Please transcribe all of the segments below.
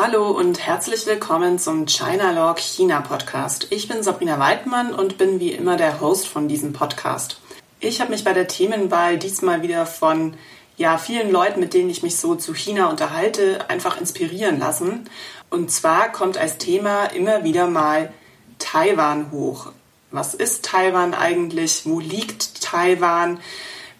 Hallo und herzlich willkommen zum China-Log China Podcast. Ich bin Sabrina Weidmann und bin wie immer der Host von diesem Podcast. Ich habe mich bei der Themenwahl diesmal wieder von ja, vielen Leuten, mit denen ich mich so zu China unterhalte, einfach inspirieren lassen. Und zwar kommt als Thema immer wieder mal Taiwan hoch. Was ist Taiwan eigentlich? Wo liegt Taiwan?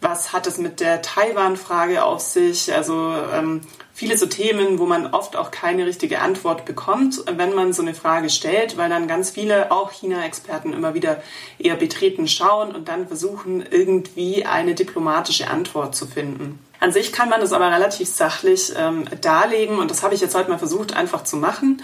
Was hat es mit der Taiwan-Frage auf sich? Also ähm, viele so Themen, wo man oft auch keine richtige Antwort bekommt, wenn man so eine Frage stellt, weil dann ganz viele, auch China-Experten, immer wieder eher betreten schauen und dann versuchen, irgendwie eine diplomatische Antwort zu finden. An sich kann man das aber relativ sachlich ähm, darlegen und das habe ich jetzt heute mal versucht einfach zu machen.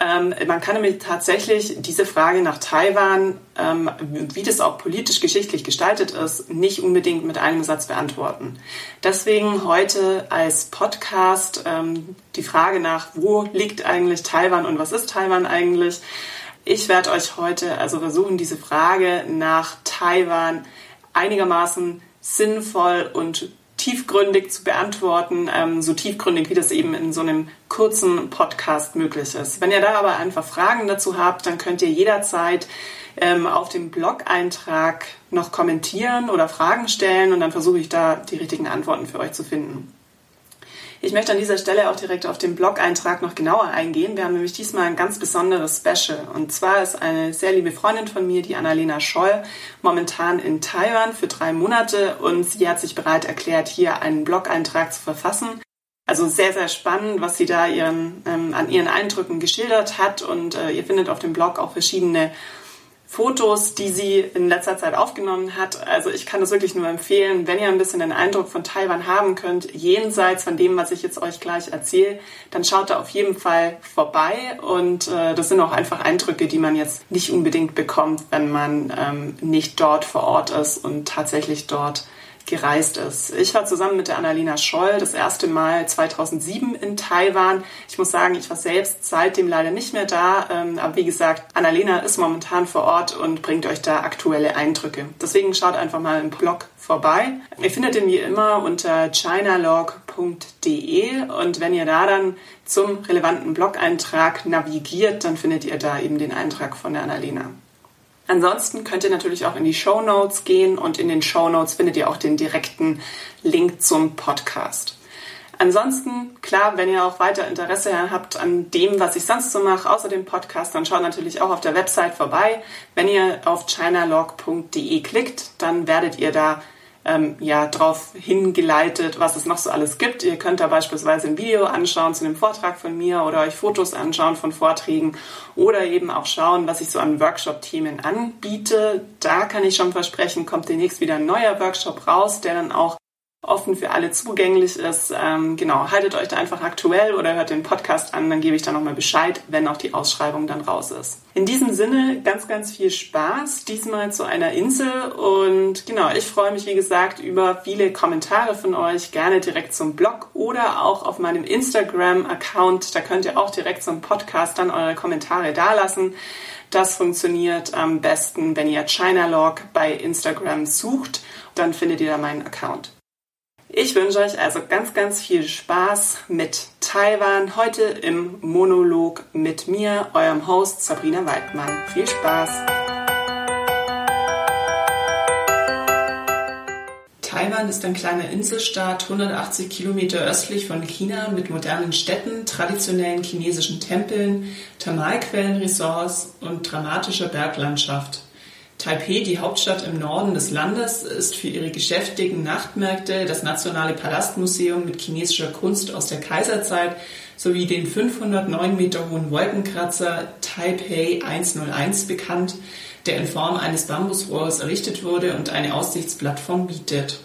Ähm, man kann nämlich tatsächlich diese Frage nach Taiwan, ähm, wie das auch politisch geschichtlich gestaltet ist, nicht unbedingt mit einem Satz beantworten. Deswegen heute als Podcast ähm, die Frage nach, wo liegt eigentlich Taiwan und was ist Taiwan eigentlich? Ich werde euch heute also versuchen, diese Frage nach Taiwan einigermaßen sinnvoll und tiefgründig zu beantworten, ähm, so tiefgründig wie das eben in so einem kurzen Podcast möglich ist. Wenn ihr da aber einfach Fragen dazu habt, dann könnt ihr jederzeit ähm, auf dem Blog-Eintrag noch kommentieren oder Fragen stellen und dann versuche ich da die richtigen Antworten für euch zu finden. Ich möchte an dieser Stelle auch direkt auf den Blog-Eintrag noch genauer eingehen. Wir haben nämlich diesmal ein ganz besonderes Special. Und zwar ist eine sehr liebe Freundin von mir, die Annalena Scholl, momentan in Taiwan für drei Monate und sie hat sich bereit erklärt, hier einen Blog-Eintrag zu verfassen. Also sehr, sehr spannend, was sie da ihren, ähm, an ihren Eindrücken geschildert hat. Und äh, ihr findet auf dem Blog auch verschiedene Fotos, die sie in letzter Zeit aufgenommen hat. Also ich kann das wirklich nur empfehlen, wenn ihr ein bisschen den Eindruck von Taiwan haben könnt, jenseits von dem, was ich jetzt euch gleich erzähle, dann schaut da auf jeden Fall vorbei. Und äh, das sind auch einfach Eindrücke, die man jetzt nicht unbedingt bekommt, wenn man ähm, nicht dort vor Ort ist und tatsächlich dort gereist ist. Ich war zusammen mit der Annalena Scholl das erste Mal 2007 in Taiwan. Ich muss sagen, ich war selbst seitdem leider nicht mehr da. Ähm, aber wie gesagt, Annalena ist momentan vor Ort und bringt euch da aktuelle Eindrücke. Deswegen schaut einfach mal im Blog vorbei. Ihr findet den wie immer unter chinalog.de und wenn ihr da dann zum relevanten Blog-Eintrag navigiert, dann findet ihr da eben den Eintrag von der Annalena. Ansonsten könnt ihr natürlich auch in die Show Notes gehen und in den Show Notes findet ihr auch den direkten Link zum Podcast. Ansonsten, klar, wenn ihr auch weiter Interesse habt an dem, was ich sonst so mache, außer dem Podcast, dann schaut natürlich auch auf der Website vorbei. Wenn ihr auf chinalog.de klickt, dann werdet ihr da ähm, ja darauf hingeleitet, was es noch so alles gibt. Ihr könnt da beispielsweise ein Video anschauen zu einem Vortrag von mir oder euch Fotos anschauen von Vorträgen oder eben auch schauen, was ich so an Workshop-Themen anbiete. Da kann ich schon versprechen, kommt demnächst wieder ein neuer Workshop raus, der dann auch offen für alle zugänglich ist. Ähm, genau, haltet euch da einfach aktuell oder hört den Podcast an, dann gebe ich da nochmal Bescheid, wenn auch die Ausschreibung dann raus ist. In diesem Sinne ganz, ganz viel Spaß, diesmal zu einer Insel und genau, ich freue mich wie gesagt über viele Kommentare von euch, gerne direkt zum Blog oder auch auf meinem Instagram-Account, da könnt ihr auch direkt zum Podcast dann eure Kommentare dalassen. Das funktioniert am besten, wenn ihr Chinalog bei Instagram sucht, dann findet ihr da meinen Account. Ich wünsche euch also ganz, ganz viel Spaß mit Taiwan. Heute im Monolog mit mir, eurem Host Sabrina Weidmann. Viel Spaß! Taiwan ist ein kleiner Inselstaat, 180 Kilometer östlich von China mit modernen Städten, traditionellen chinesischen Tempeln, Thermalquellenresorts und dramatischer Berglandschaft. Taipei, die Hauptstadt im Norden des Landes, ist für ihre geschäftigen Nachtmärkte, das Nationale Palastmuseum mit chinesischer Kunst aus der Kaiserzeit sowie den 509 Meter hohen Wolkenkratzer Taipei 101 bekannt, der in Form eines Bambusrohrs errichtet wurde und eine Aussichtsplattform bietet.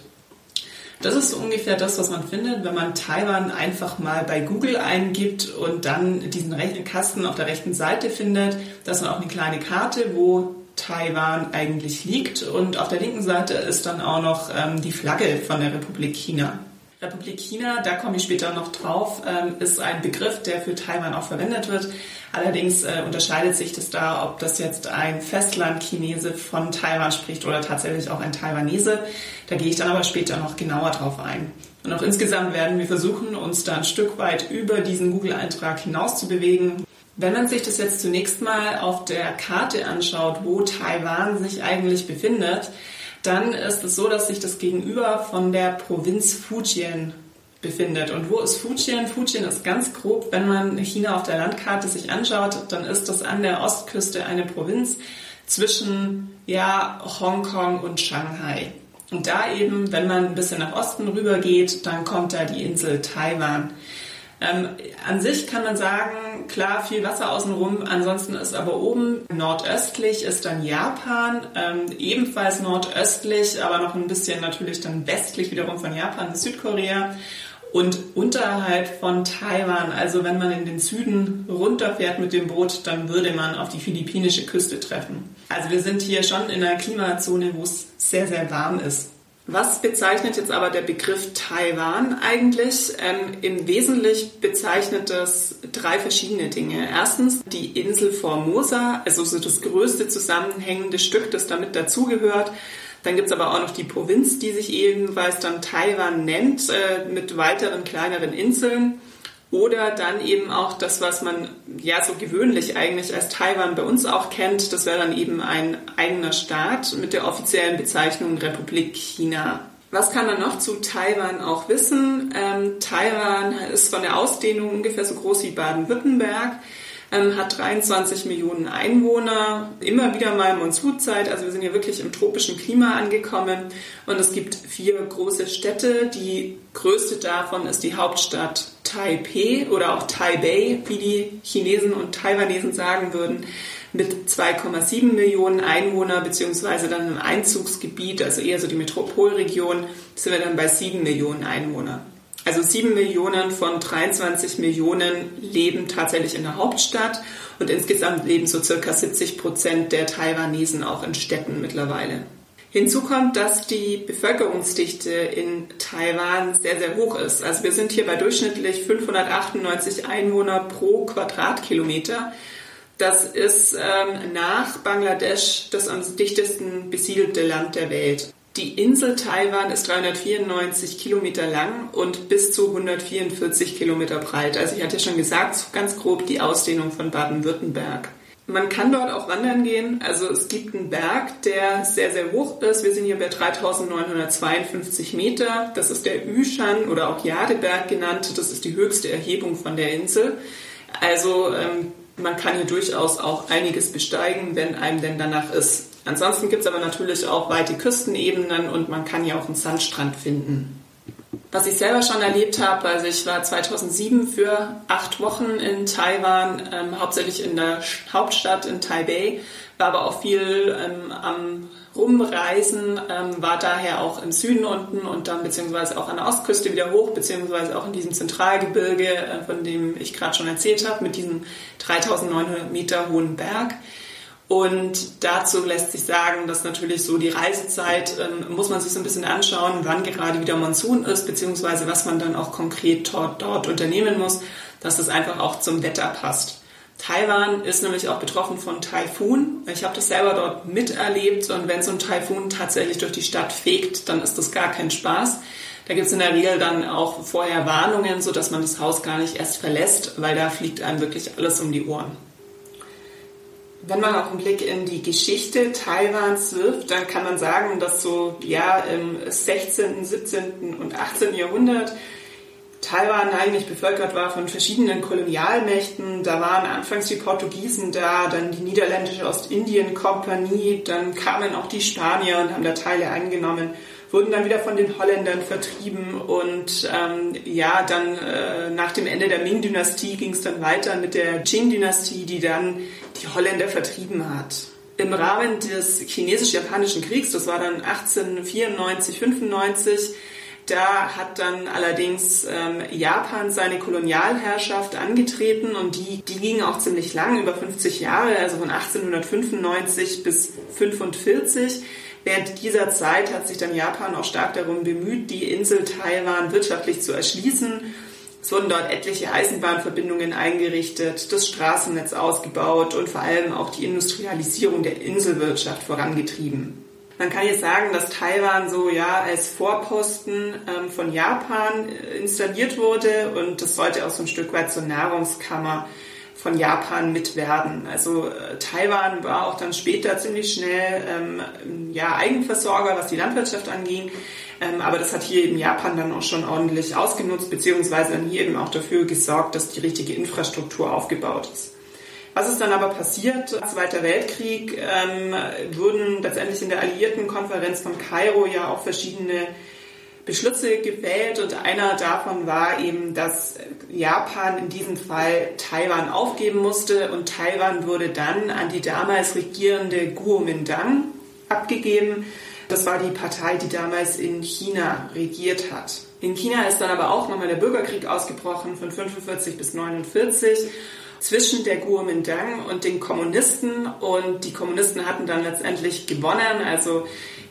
Das ist ungefähr das, was man findet, wenn man Taiwan einfach mal bei Google eingibt und dann diesen Kasten auf der rechten Seite findet. Das ist auch eine kleine Karte, wo Taiwan eigentlich liegt. Und auf der linken Seite ist dann auch noch ähm, die Flagge von der Republik China. Republik China, da komme ich später noch drauf, ähm, ist ein Begriff, der für Taiwan auch verwendet wird. Allerdings äh, unterscheidet sich das da, ob das jetzt ein Festlandchinese von Taiwan spricht oder tatsächlich auch ein Taiwanese. Da gehe ich dann aber später noch genauer drauf ein. Und auch insgesamt werden wir versuchen, uns da ein Stück weit über diesen Google-Eintrag hinaus zu bewegen. Wenn man sich das jetzt zunächst mal auf der Karte anschaut, wo Taiwan sich eigentlich befindet, dann ist es so, dass sich das gegenüber von der Provinz Fujian befindet. Und wo ist Fujian? Fujian ist ganz grob, wenn man China auf der Landkarte sich anschaut, dann ist das an der Ostküste eine Provinz zwischen ja, Hongkong und Shanghai. Und da eben, wenn man ein bisschen nach Osten rüber geht, dann kommt da die Insel Taiwan. Ähm, an sich kann man sagen, klar, viel Wasser außenrum. Ansonsten ist aber oben nordöstlich ist dann Japan, ähm, ebenfalls nordöstlich, aber noch ein bisschen natürlich dann westlich wiederum von Japan ist Südkorea. Und unterhalb von Taiwan, also wenn man in den Süden runterfährt mit dem Boot, dann würde man auf die philippinische Küste treffen. Also wir sind hier schon in einer Klimazone, wo es sehr, sehr warm ist. Was bezeichnet jetzt aber der Begriff Taiwan eigentlich? Ähm, Im Wesentlichen bezeichnet das drei verschiedene Dinge. Erstens die Insel Formosa, also so das größte zusammenhängende Stück, das damit dazugehört. Dann gibt's aber auch noch die Provinz, die sich ebenfalls dann Taiwan nennt, äh, mit weiteren kleineren Inseln. Oder dann eben auch das, was man ja so gewöhnlich eigentlich als Taiwan bei uns auch kennt. Das wäre dann eben ein eigener Staat mit der offiziellen Bezeichnung Republik China. Was kann man noch zu Taiwan auch wissen? Ähm, Taiwan ist von der Ausdehnung ungefähr so groß wie Baden-Württemberg ähm, hat 23 Millionen Einwohner, immer wieder mal Monsunzeit, also wir sind hier wirklich im tropischen Klima angekommen und es gibt vier große Städte. Die größte davon ist die Hauptstadt Taipei oder auch Taipei, wie die Chinesen und Taiwanesen sagen würden mit 2,7 Millionen Einwohner beziehungsweise dann im Einzugsgebiet, also eher so die Metropolregion, sind wir dann bei 7 Millionen Einwohner. Also 7 Millionen von 23 Millionen leben tatsächlich in der Hauptstadt und insgesamt leben so circa 70 Prozent der Taiwanesen auch in Städten mittlerweile. Hinzu kommt, dass die Bevölkerungsdichte in Taiwan sehr, sehr hoch ist. Also wir sind hier bei durchschnittlich 598 Einwohner pro Quadratkilometer. Das ist ähm, nach Bangladesch das am dichtesten besiedelte Land der Welt. Die Insel Taiwan ist 394 Kilometer lang und bis zu 144 Kilometer breit. Also ich hatte schon gesagt, ganz grob die Ausdehnung von Baden-Württemberg. Man kann dort auch wandern gehen. Also es gibt einen Berg, der sehr, sehr hoch ist. Wir sind hier bei 3952 Meter. Das ist der Yushan oder auch Jadeberg genannt. Das ist die höchste Erhebung von der Insel. Also ähm, man kann hier durchaus auch einiges besteigen, wenn einem denn danach ist. Ansonsten gibt es aber natürlich auch weite Küstenebenen und man kann ja auch einen Sandstrand finden. Was ich selber schon erlebt habe, also ich war 2007 für acht Wochen in Taiwan, ähm, hauptsächlich in der Hauptstadt in Taipei, war aber auch viel ähm, am Rumreisen, ähm, war daher auch im Süden unten und dann beziehungsweise auch an der Ostküste wieder hoch, beziehungsweise auch in diesem Zentralgebirge, äh, von dem ich gerade schon erzählt habe, mit diesem 3900 Meter hohen Berg. Und dazu lässt sich sagen, dass natürlich so die Reisezeit ähm, muss man sich so ein bisschen anschauen, wann gerade wieder Monsun ist, beziehungsweise was man dann auch konkret dort, dort unternehmen muss, dass das einfach auch zum Wetter passt. Taiwan ist nämlich auch betroffen von Taifun. Ich habe das selber dort miterlebt und wenn so ein Taifun tatsächlich durch die Stadt fegt, dann ist das gar kein Spaß. Da gibt es in der Regel dann auch vorher Warnungen, sodass man das Haus gar nicht erst verlässt, weil da fliegt einem wirklich alles um die Ohren. Wenn man auch einen Blick in die Geschichte Taiwans wirft, dann kann man sagen, dass so ja im 16., 17. und 18. Jahrhundert Taiwan eigentlich bevölkert war von verschiedenen Kolonialmächten. Da waren anfangs die Portugiesen da, dann die niederländische Ostindien-Kompanie, dann kamen auch die Spanier und haben da Teile eingenommen, wurden dann wieder von den Holländern vertrieben und ähm, ja, dann äh, nach dem Ende der Ming-Dynastie ging es dann weiter mit der Qing-Dynastie, die dann die Holländer vertrieben hat. Im Rahmen des chinesisch-japanischen Kriegs, das war dann 1894, 95, da hat dann allerdings ähm, Japan seine Kolonialherrschaft angetreten und die, die ging auch ziemlich lang, über 50 Jahre, also von 1895 bis 45. Während dieser Zeit hat sich dann Japan auch stark darum bemüht, die Insel Taiwan wirtschaftlich zu erschließen. Es wurden dort etliche Eisenbahnverbindungen eingerichtet, das Straßennetz ausgebaut und vor allem auch die Industrialisierung der Inselwirtschaft vorangetrieben. Man kann jetzt sagen, dass Taiwan so ja als Vorposten ähm, von Japan äh, installiert wurde und das sollte auch so ein Stück weit zur Nahrungskammer von Japan mit werden. Also äh, Taiwan war auch dann später ziemlich schnell ähm, ja, Eigenversorger, was die Landwirtschaft anging. Ähm, aber das hat hier eben Japan dann auch schon ordentlich ausgenutzt, beziehungsweise dann hier eben auch dafür gesorgt, dass die richtige Infrastruktur aufgebaut ist. Was ist dann aber passiert? Zweiter Weltkrieg ähm, wurden letztendlich in der Alliiertenkonferenz von Kairo ja auch verschiedene Beschlüsse gewählt und einer davon war eben, dass Japan in diesem Fall Taiwan aufgeben musste und Taiwan wurde dann an die damals regierende Kuomintang abgegeben. Das war die Partei, die damals in China regiert hat. In China ist dann aber auch nochmal der Bürgerkrieg ausgebrochen von 45 bis 49 zwischen der Kuomintang und den Kommunisten und die Kommunisten hatten dann letztendlich gewonnen. Also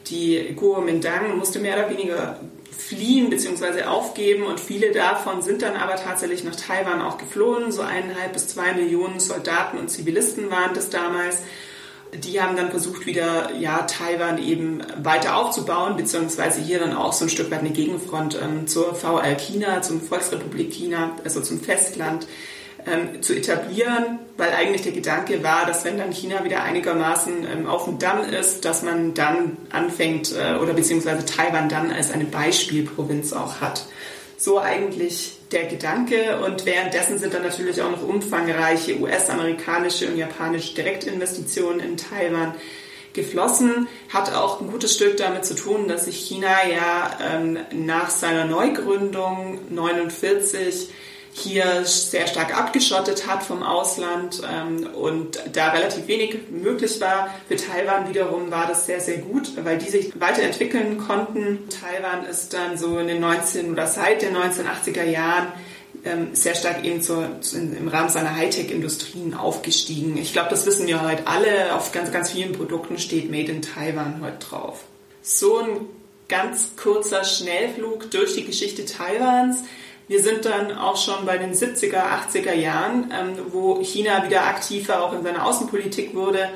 die Kuomintang musste mehr oder weniger fliehen bzw. aufgeben und viele davon sind dann aber tatsächlich nach Taiwan auch geflohen. So eineinhalb bis zwei Millionen Soldaten und Zivilisten waren das damals. Die haben dann versucht, wieder ja, Taiwan eben weiter aufzubauen, beziehungsweise hier dann auch so ein Stück weit eine Gegenfront ähm, zur VL China, zum Volksrepublik China, also zum Festland ähm, zu etablieren, weil eigentlich der Gedanke war, dass wenn dann China wieder einigermaßen ähm, auf dem Damm ist, dass man dann anfängt äh, oder beziehungsweise Taiwan dann als eine Beispielprovinz auch hat. So eigentlich der Gedanke. Und währenddessen sind dann natürlich auch noch umfangreiche US-amerikanische und japanische Direktinvestitionen in Taiwan geflossen, hat auch ein gutes Stück damit zu tun, dass sich China ja ähm, nach seiner Neugründung 49 hier sehr stark abgeschottet hat vom Ausland ähm, und da relativ wenig möglich war. Für Taiwan wiederum war das sehr, sehr gut, weil die sich weiterentwickeln konnten. Taiwan ist dann so in den 19 oder seit den 1980er Jahren ähm, sehr stark eben zur, im Rahmen seiner Hightech-Industrien aufgestiegen. Ich glaube, das wissen wir heute alle. Auf ganz, ganz vielen Produkten steht Made in Taiwan heute drauf. So ein ganz kurzer Schnellflug durch die Geschichte Taiwans. Wir sind dann auch schon bei den 70er, 80er Jahren, ähm, wo China wieder aktiver auch in seiner Außenpolitik wurde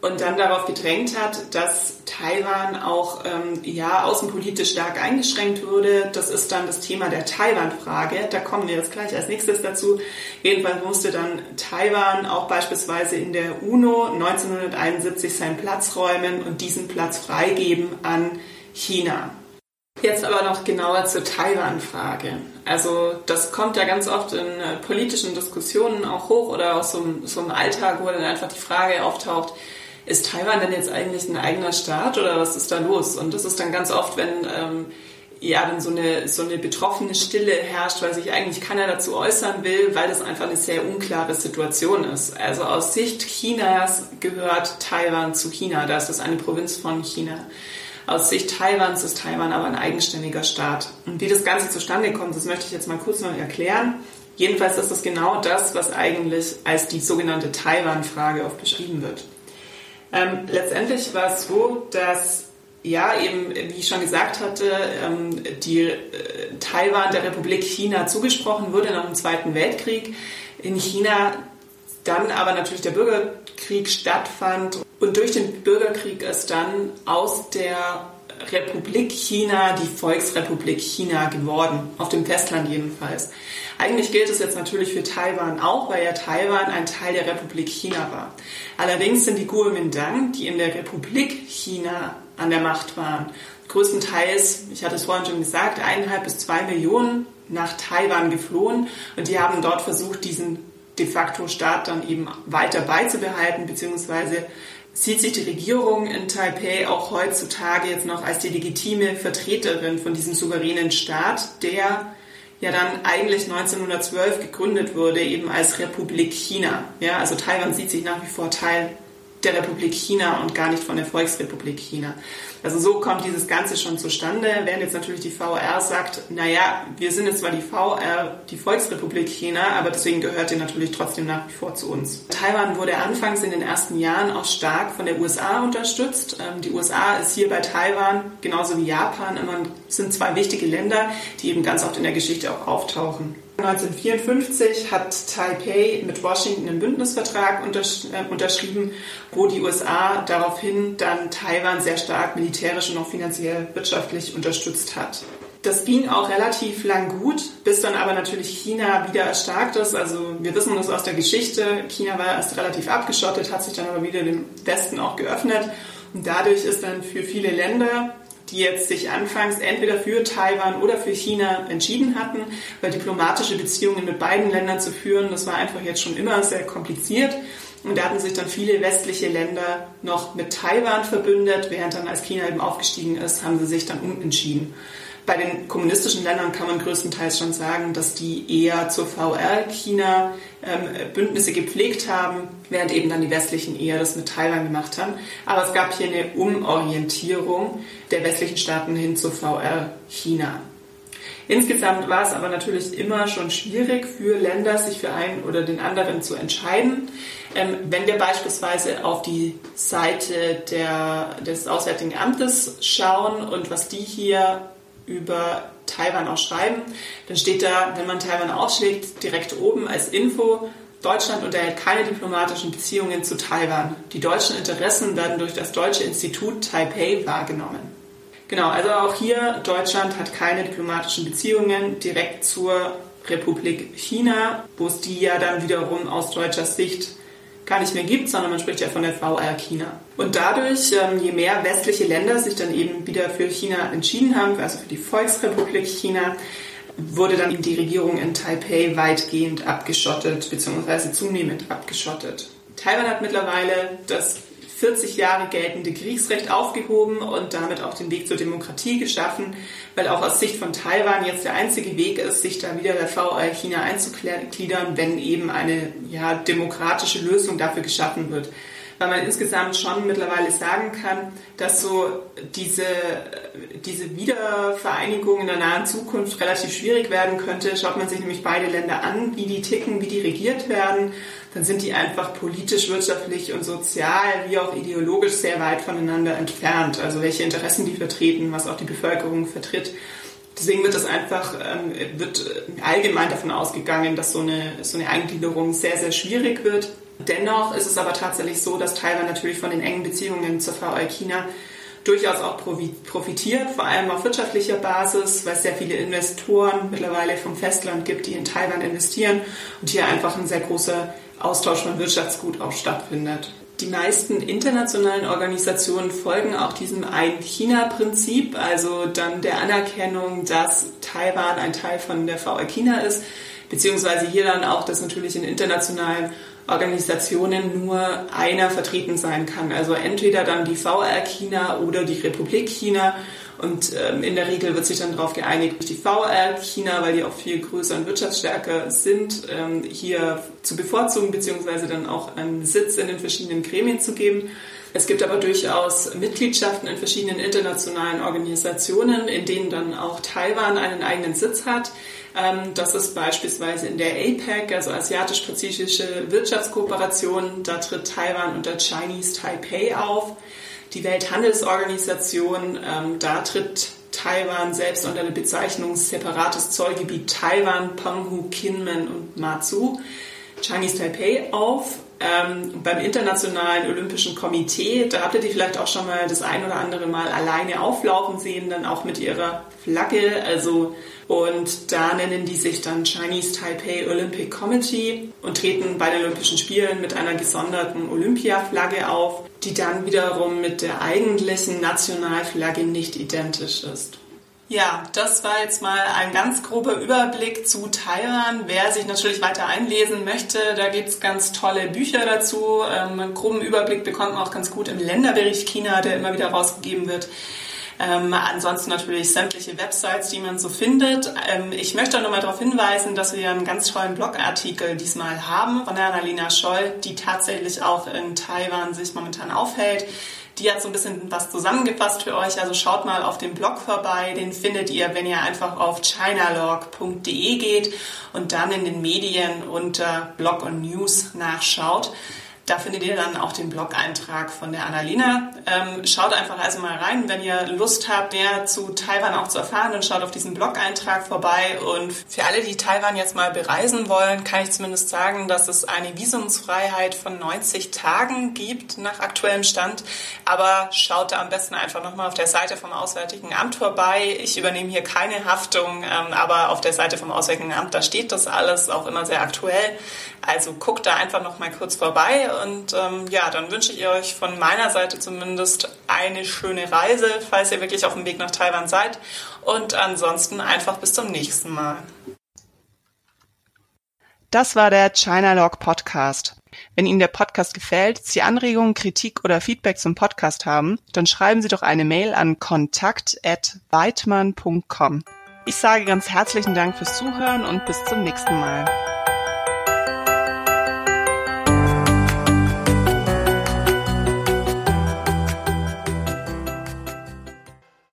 und dann darauf gedrängt hat, dass Taiwan auch ähm, ja außenpolitisch stark eingeschränkt würde. Das ist dann das Thema der Taiwan-Frage. Da kommen wir jetzt gleich als nächstes dazu. Jedenfalls musste dann Taiwan auch beispielsweise in der UNO 1971 seinen Platz räumen und diesen Platz freigeben an China. Jetzt aber noch genauer zur Taiwan-Frage. Also das kommt ja ganz oft in äh, politischen Diskussionen auch hoch oder auch so, so im Alltag, wo dann einfach die Frage auftaucht, ist Taiwan denn jetzt eigentlich ein eigener Staat oder was ist da los? Und das ist dann ganz oft, wenn ähm, ja dann so eine, so eine betroffene Stille herrscht, weil sich eigentlich keiner dazu äußern will, weil das einfach eine sehr unklare Situation ist. Also aus Sicht Chinas gehört Taiwan zu China, da ist das eine Provinz von China. Aus Sicht Taiwans ist Taiwan aber ein eigenständiger Staat. Und wie das Ganze zustande kommt, das möchte ich jetzt mal kurz noch erklären. Jedenfalls ist das genau das, was eigentlich als die sogenannte Taiwan-Frage oft beschrieben wird. Ähm, letztendlich war es so, dass ja, eben, wie ich schon gesagt hatte, ähm, die äh, Taiwan der Republik China zugesprochen wurde nach dem Zweiten Weltkrieg. In China dann aber natürlich der Bürgerkrieg stattfand und durch den Bürgerkrieg ist dann aus der Republik China die Volksrepublik China geworden, auf dem Festland jedenfalls. Eigentlich gilt es jetzt natürlich für Taiwan auch, weil ja Taiwan ein Teil der Republik China war. Allerdings sind die Kuomintang, die in der Republik China an der Macht waren, größtenteils, ich hatte es vorhin schon gesagt, eineinhalb bis zwei Millionen nach Taiwan geflohen und die haben dort versucht, diesen de facto Staat dann eben weiter beizubehalten, beziehungsweise sieht sich die Regierung in Taipei auch heutzutage jetzt noch als die legitime Vertreterin von diesem souveränen Staat, der ja dann eigentlich 1912 gegründet wurde, eben als Republik China. Ja, also Taiwan sieht sich nach wie vor Teil der Republik China und gar nicht von der Volksrepublik China. Also so kommt dieses Ganze schon zustande, während jetzt natürlich die VR sagt, naja, wir sind jetzt zwar die VR, die Volksrepublik China, aber deswegen gehört ihr natürlich trotzdem nach wie vor zu uns. Taiwan wurde anfangs in den ersten Jahren auch stark von der USA unterstützt. Ähm, die USA ist hier bei Taiwan, genauso wie Japan, immer, sind zwei wichtige Länder, die eben ganz oft in der Geschichte auch auftauchen. 1954 hat Taipei mit Washington einen Bündnisvertrag untersch äh, unterschrieben, wo die USA daraufhin dann Taiwan sehr stark militärisch und auch finanziell wirtschaftlich unterstützt hat. Das ging auch relativ lang gut, bis dann aber natürlich China wieder erstarkt ist. Also wir wissen das aus der Geschichte. China war erst relativ abgeschottet, hat sich dann aber wieder dem Westen auch geöffnet. Und dadurch ist dann für viele Länder die jetzt sich anfangs entweder für Taiwan oder für China entschieden hatten, weil diplomatische Beziehungen mit beiden Ländern zu führen, das war einfach jetzt schon immer sehr kompliziert. Und da hatten sich dann viele westliche Länder noch mit Taiwan verbündet, während dann als China eben aufgestiegen ist, haben sie sich dann umentschieden. Bei den kommunistischen Ländern kann man größtenteils schon sagen, dass die eher zur VR China ähm, Bündnisse gepflegt haben, während eben dann die westlichen eher das mit Taiwan gemacht haben. Aber es gab hier eine Umorientierung der westlichen Staaten hin zur VR China. Insgesamt war es aber natürlich immer schon schwierig für Länder, sich für einen oder den anderen zu entscheiden. Ähm, wenn wir beispielsweise auf die Seite der, des Auswärtigen Amtes schauen und was die hier über Taiwan auch schreiben, dann steht da, wenn man Taiwan aufschlägt, direkt oben als Info, Deutschland unterhält keine diplomatischen Beziehungen zu Taiwan. Die deutschen Interessen werden durch das Deutsche Institut Taipei wahrgenommen. Genau, also auch hier, Deutschland hat keine diplomatischen Beziehungen direkt zur Republik China, wo es die ja dann wiederum aus deutscher Sicht gar nicht mehr gibt, sondern man spricht ja von der VR China. Und dadurch, ähm, je mehr westliche Länder sich dann eben wieder für China entschieden haben, also für die Volksrepublik China, wurde dann die Regierung in Taipei weitgehend abgeschottet, beziehungsweise zunehmend abgeschottet. Taiwan hat mittlerweile das 40 Jahre geltende Kriegsrecht aufgehoben und damit auch den Weg zur Demokratie geschaffen, weil auch aus Sicht von Taiwan jetzt der einzige Weg ist, sich da wieder der VR China einzugliedern, wenn eben eine ja, demokratische Lösung dafür geschaffen wird weil man insgesamt schon mittlerweile sagen kann, dass so diese, diese Wiedervereinigung in der nahen Zukunft relativ schwierig werden könnte. Schaut man sich nämlich beide Länder an, wie die ticken, wie die regiert werden, dann sind die einfach politisch, wirtschaftlich und sozial wie auch ideologisch sehr weit voneinander entfernt. Also welche Interessen die vertreten, was auch die Bevölkerung vertritt. Deswegen wird das einfach, ähm, wird allgemein davon ausgegangen, dass so eine, so eine Eingliederung sehr, sehr schwierig wird. Dennoch ist es aber tatsächlich so, dass Taiwan natürlich von den engen Beziehungen zur VL China durchaus auch profitiert, vor allem auf wirtschaftlicher Basis, weil es sehr viele Investoren mittlerweile vom Festland gibt, die in Taiwan investieren und hier einfach ein sehr großer Austausch von Wirtschaftsgut auch stattfindet. Die meisten internationalen Organisationen folgen auch diesem Ein-China-Prinzip, also dann der Anerkennung, dass Taiwan ein Teil von der VL China ist, beziehungsweise hier dann auch, dass natürlich in internationalen Organisationen nur einer vertreten sein kann. Also entweder dann die VR China oder die Republik China. Und ähm, in der Regel wird sich dann darauf geeinigt, die VR China, weil die auch viel größer und wirtschaftsstärker sind, ähm, hier zu bevorzugen, beziehungsweise dann auch einen Sitz in den verschiedenen Gremien zu geben. Es gibt aber durchaus Mitgliedschaften in verschiedenen internationalen Organisationen, in denen dann auch Taiwan einen eigenen Sitz hat. Ähm, das ist beispielsweise in der APEC, also Asiatisch-Pazifische Wirtschaftskooperation. Da tritt Taiwan unter Chinese Taipei auf. Die Welthandelsorganisation, ähm, da tritt Taiwan selbst unter der Bezeichnung separates Zollgebiet Taiwan, Penghu, Kinmen und Matsu. Chinese Taipei auf. Ähm, beim Internationalen Olympischen Komitee, da habt ihr die vielleicht auch schon mal das ein oder andere Mal alleine auflaufen sehen, dann auch mit ihrer Flagge. Also und da nennen die sich dann Chinese Taipei Olympic Committee und treten bei den Olympischen Spielen mit einer gesonderten Olympia-Flagge auf, die dann wiederum mit der eigentlichen Nationalflagge nicht identisch ist. Ja, das war jetzt mal ein ganz grober Überblick zu Taiwan. Wer sich natürlich weiter einlesen möchte, da gibt's ganz tolle Bücher dazu. Ähm, einen groben Überblick bekommt man auch ganz gut im Länderbericht China, der immer wieder rausgegeben wird. Ähm, ansonsten natürlich sämtliche Websites, die man so findet. Ähm, ich möchte auch nochmal darauf hinweisen, dass wir einen ganz tollen Blogartikel diesmal haben von Annalena Scholl, die tatsächlich auch in Taiwan sich momentan aufhält. Die hat so ein bisschen was zusammengefasst für euch. Also schaut mal auf dem Blog vorbei. Den findet ihr, wenn ihr einfach auf chinalog.de geht und dann in den Medien unter Blog und News nachschaut. Da findet ihr dann auch den Blog-Eintrag von der Annalena. Ähm, schaut einfach also mal rein, wenn ihr Lust habt, mehr zu Taiwan auch zu erfahren, dann schaut auf diesen Blog-Eintrag vorbei. Und für alle, die Taiwan jetzt mal bereisen wollen, kann ich zumindest sagen, dass es eine Visumsfreiheit von 90 Tagen gibt nach aktuellem Stand. Aber schaut da am besten einfach nochmal auf der Seite vom Auswärtigen Amt vorbei. Ich übernehme hier keine Haftung, ähm, aber auf der Seite vom Auswärtigen Amt, da steht das alles auch immer sehr aktuell. Also guckt da einfach noch mal kurz vorbei und ähm, ja, dann wünsche ich euch von meiner Seite zumindest eine schöne Reise, falls ihr wirklich auf dem Weg nach Taiwan seid. Und ansonsten einfach bis zum nächsten Mal. Das war der China Log Podcast. Wenn Ihnen der Podcast gefällt, Sie Anregungen, Kritik oder Feedback zum Podcast haben, dann schreiben Sie doch eine Mail an kontakt@weidmann.com. Ich sage ganz herzlichen Dank fürs Zuhören und bis zum nächsten Mal.